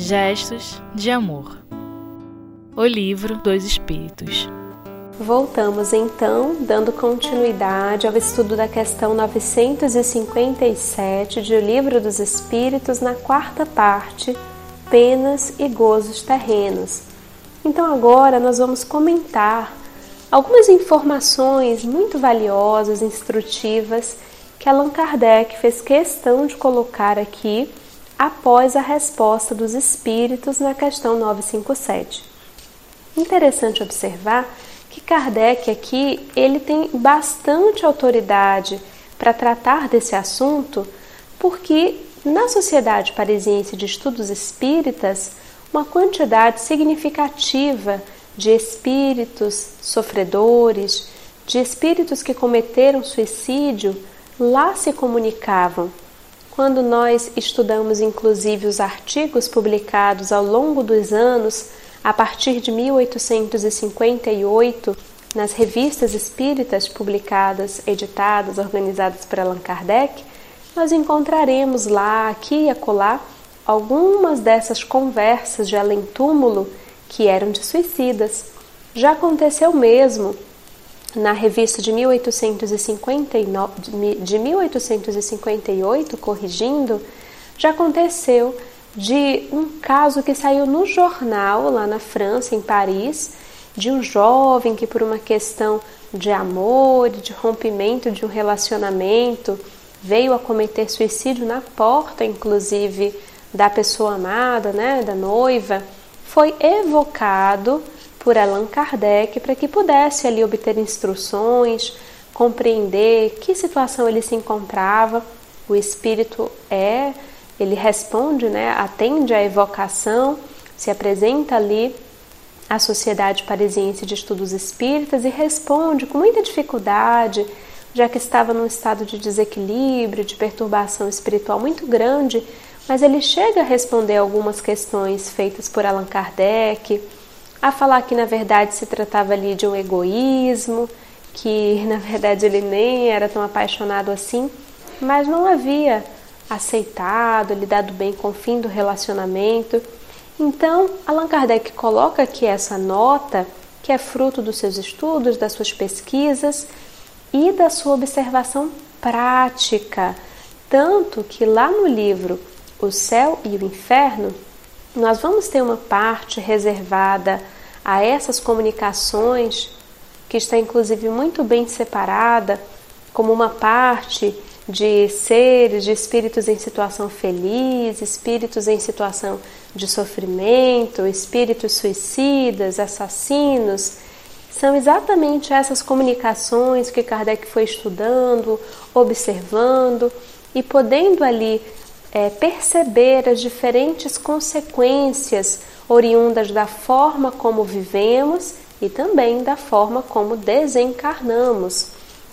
Gestos de Amor O Livro dos Espíritos Voltamos então, dando continuidade ao estudo da questão 957 de O Livro dos Espíritos, na quarta parte, Penas e Gozos Terrenos. Então, agora nós vamos comentar algumas informações muito valiosas, instrutivas, que Allan Kardec fez questão de colocar aqui após a resposta dos espíritos na questão 957. Interessante observar que Kardec aqui ele tem bastante autoridade para tratar desse assunto, porque na Sociedade Parisiense de Estudos Espíritas, uma quantidade significativa de espíritos sofredores, de espíritos que cometeram suicídio, lá se comunicavam. Quando nós estudamos inclusive os artigos publicados ao longo dos anos a partir de 1858, nas revistas espíritas publicadas, editadas, organizadas por Allan Kardec, nós encontraremos lá, aqui e acolá, algumas dessas conversas de além-túmulo que eram de suicidas. Já aconteceu mesmo na revista de 1859, de 1858, corrigindo, já aconteceu de um caso que saiu no jornal lá na França, em Paris, de um jovem que, por uma questão de amor, de rompimento de um relacionamento, veio a cometer suicídio na porta, inclusive, da pessoa amada, né, da noiva, foi evocado por Allan Kardec para que pudesse ali obter instruções, compreender que situação ele se encontrava. O espírito é ele responde, né, atende à evocação, se apresenta ali à Sociedade Parisiense de Estudos Espíritas e responde com muita dificuldade, já que estava num estado de desequilíbrio, de perturbação espiritual muito grande, mas ele chega a responder algumas questões feitas por Allan Kardec, a falar que na verdade se tratava ali de um egoísmo, que na verdade ele nem era tão apaixonado assim, mas não havia aceitado, lidado bem com o fim do relacionamento. Então, Allan Kardec coloca aqui essa nota, que é fruto dos seus estudos, das suas pesquisas e da sua observação prática. Tanto que lá no livro O Céu e o Inferno, nós vamos ter uma parte reservada a essas comunicações, que está inclusive muito bem separada, como uma parte de seres, de espíritos em situação feliz, espíritos em situação de sofrimento, espíritos suicidas, assassinos. São exatamente essas comunicações que Kardec foi estudando, observando e podendo ali é, perceber as diferentes consequências oriundas da forma como vivemos e também da forma como desencarnamos.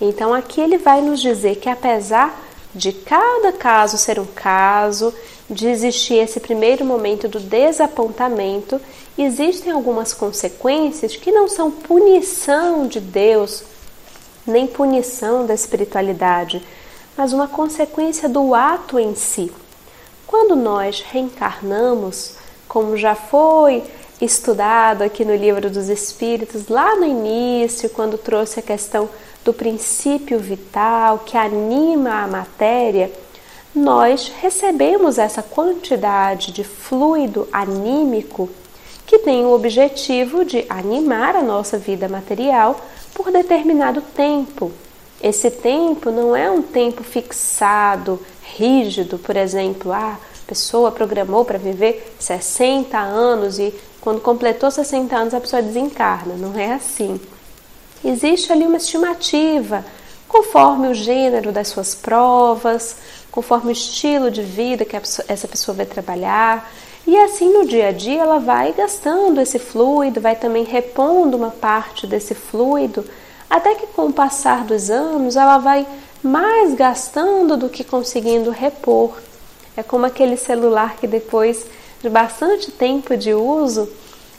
Então aqui ele vai nos dizer que apesar de cada caso ser um caso, de existir esse primeiro momento do desapontamento, existem algumas consequências que não são punição de Deus, nem punição da espiritualidade, mas uma consequência do ato em si. Quando nós reencarnamos, como já foi estudado aqui no Livro dos Espíritos, lá no início, quando trouxe a questão do princípio vital que anima a matéria, nós recebemos essa quantidade de fluido anímico que tem o objetivo de animar a nossa vida material por determinado tempo. Esse tempo não é um tempo fixado, rígido, por exemplo, ah, a pessoa programou para viver 60 anos e quando completou 60 anos a pessoa desencarna. Não é assim. Existe ali uma estimativa, conforme o gênero das suas provas, conforme o estilo de vida que essa pessoa vai trabalhar. E assim no dia a dia ela vai gastando esse fluido, vai também repondo uma parte desse fluido, até que com o passar dos anos ela vai mais gastando do que conseguindo repor. É como aquele celular que depois de bastante tempo de uso,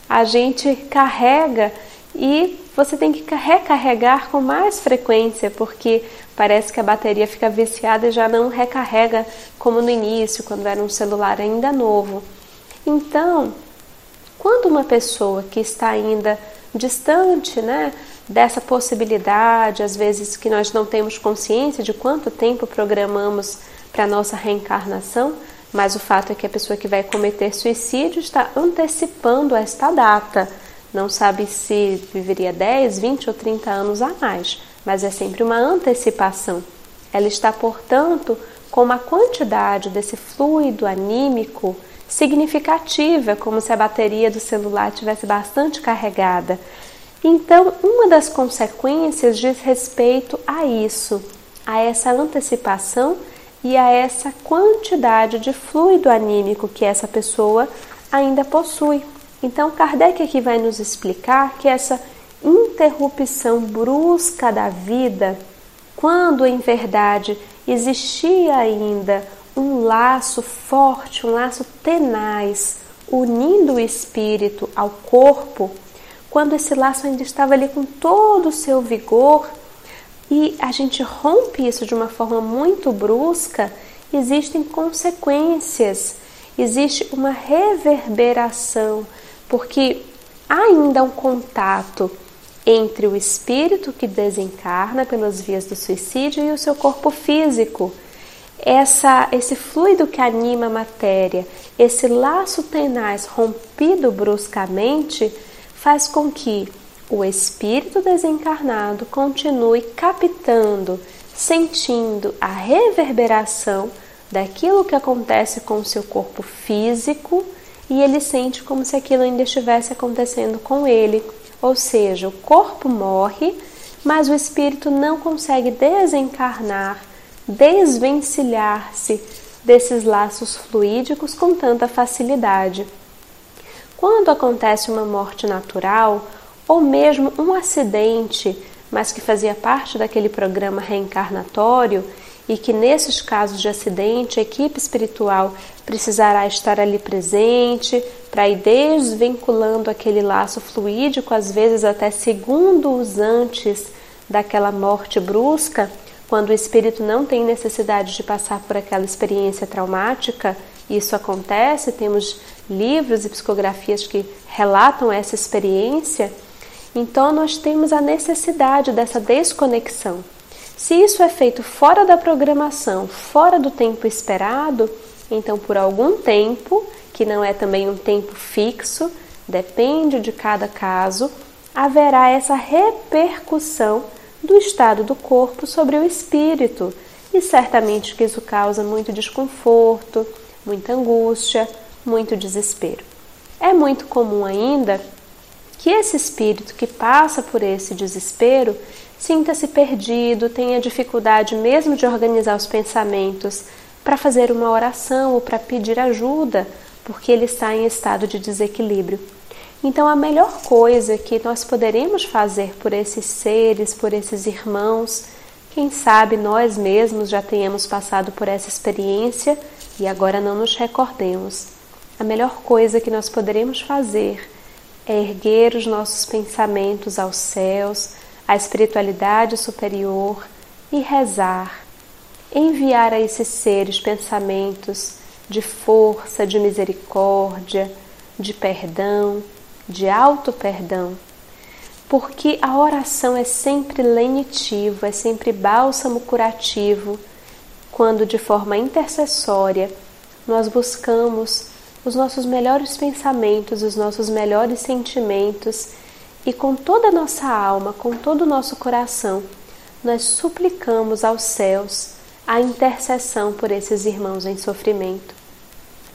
a gente carrega e você tem que recarregar com mais frequência, porque parece que a bateria fica viciada e já não recarrega como no início, quando era um celular ainda novo. Então, quando uma pessoa que está ainda distante, né, dessa possibilidade, às vezes que nós não temos consciência de quanto tempo programamos para a nossa reencarnação, mas o fato é que a pessoa que vai cometer suicídio está antecipando esta data. Não sabe se viveria 10, 20 ou 30 anos a mais, mas é sempre uma antecipação. Ela está, portanto, com uma quantidade desse fluido anímico significativa, como se a bateria do celular tivesse bastante carregada. Então, uma das consequências diz respeito a isso, a essa antecipação e a essa quantidade de fluido anímico que essa pessoa ainda possui. Então, Kardec aqui vai nos explicar que essa interrupção brusca da vida, quando em verdade existia ainda um laço forte, um laço tenaz, unindo o espírito ao corpo, quando esse laço ainda estava ali com todo o seu vigor e a gente rompe isso de uma forma muito brusca, existem consequências, existe uma reverberação, porque ainda um contato entre o espírito que desencarna pelas vias do suicídio e o seu corpo físico. Essa, esse fluido que anima a matéria, esse laço tenaz rompido bruscamente, faz com que o espírito desencarnado continue captando, sentindo a reverberação daquilo que acontece com o seu corpo físico e ele sente como se aquilo ainda estivesse acontecendo com ele. Ou seja, o corpo morre, mas o espírito não consegue desencarnar, desvencilhar-se desses laços fluídicos com tanta facilidade. Quando acontece uma morte natural, ou mesmo um acidente, mas que fazia parte daquele programa reencarnatório e que nesses casos de acidente a equipe espiritual precisará estar ali presente para ir desvinculando aquele laço fluídico, às vezes até segundos antes daquela morte brusca, quando o espírito não tem necessidade de passar por aquela experiência traumática, isso acontece, temos livros e psicografias que relatam essa experiência. Então, nós temos a necessidade dessa desconexão. Se isso é feito fora da programação, fora do tempo esperado, então por algum tempo, que não é também um tempo fixo, depende de cada caso, haverá essa repercussão do estado do corpo sobre o espírito, e certamente que isso causa muito desconforto, muita angústia, muito desespero. É muito comum ainda que esse espírito que passa por esse desespero sinta-se perdido, tenha dificuldade mesmo de organizar os pensamentos para fazer uma oração ou para pedir ajuda, porque ele está em estado de desequilíbrio. Então, a melhor coisa que nós poderemos fazer por esses seres, por esses irmãos, quem sabe nós mesmos já tenhamos passado por essa experiência e agora não nos recordemos. A melhor coisa que nós poderemos fazer é erguer os nossos pensamentos aos céus, à espiritualidade superior e rezar. Enviar a esses seres pensamentos de força, de misericórdia, de perdão, de auto-perdão. Porque a oração é sempre lenitivo, é sempre bálsamo curativo, quando de forma intercessória nós buscamos os nossos melhores pensamentos, os nossos melhores sentimentos e com toda a nossa alma, com todo o nosso coração, nós suplicamos aos céus a intercessão por esses irmãos em sofrimento.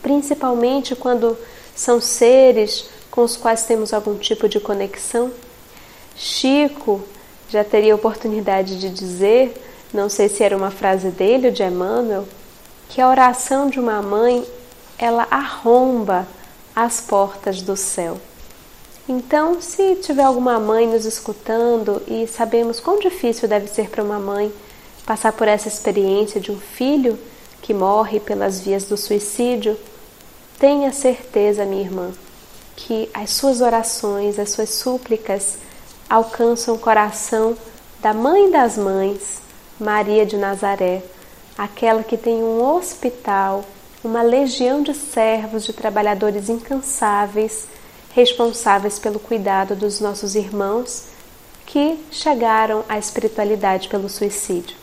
Principalmente quando são seres com os quais temos algum tipo de conexão. Chico já teria oportunidade de dizer, não sei se era uma frase dele ou de Emmanuel, que a oração de uma mãe ela arromba as portas do céu. Então, se tiver alguma mãe nos escutando e sabemos quão difícil deve ser para uma mãe passar por essa experiência de um filho que morre pelas vias do suicídio, tenha certeza, minha irmã, que as suas orações, as suas súplicas alcançam o coração da Mãe das Mães, Maria de Nazaré, aquela que tem um hospital uma legião de servos, de trabalhadores incansáveis, responsáveis pelo cuidado dos nossos irmãos que chegaram à espiritualidade pelo suicídio.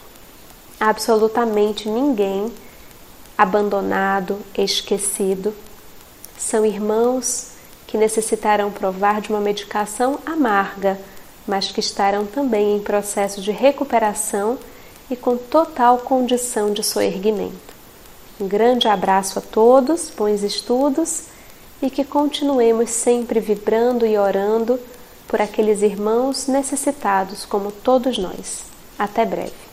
Absolutamente ninguém abandonado, esquecido. São irmãos que necessitarão provar de uma medicação amarga, mas que estarão também em processo de recuperação e com total condição de soerguimento. Um grande abraço a todos, bons estudos e que continuemos sempre vibrando e orando por aqueles irmãos necessitados como todos nós. Até breve.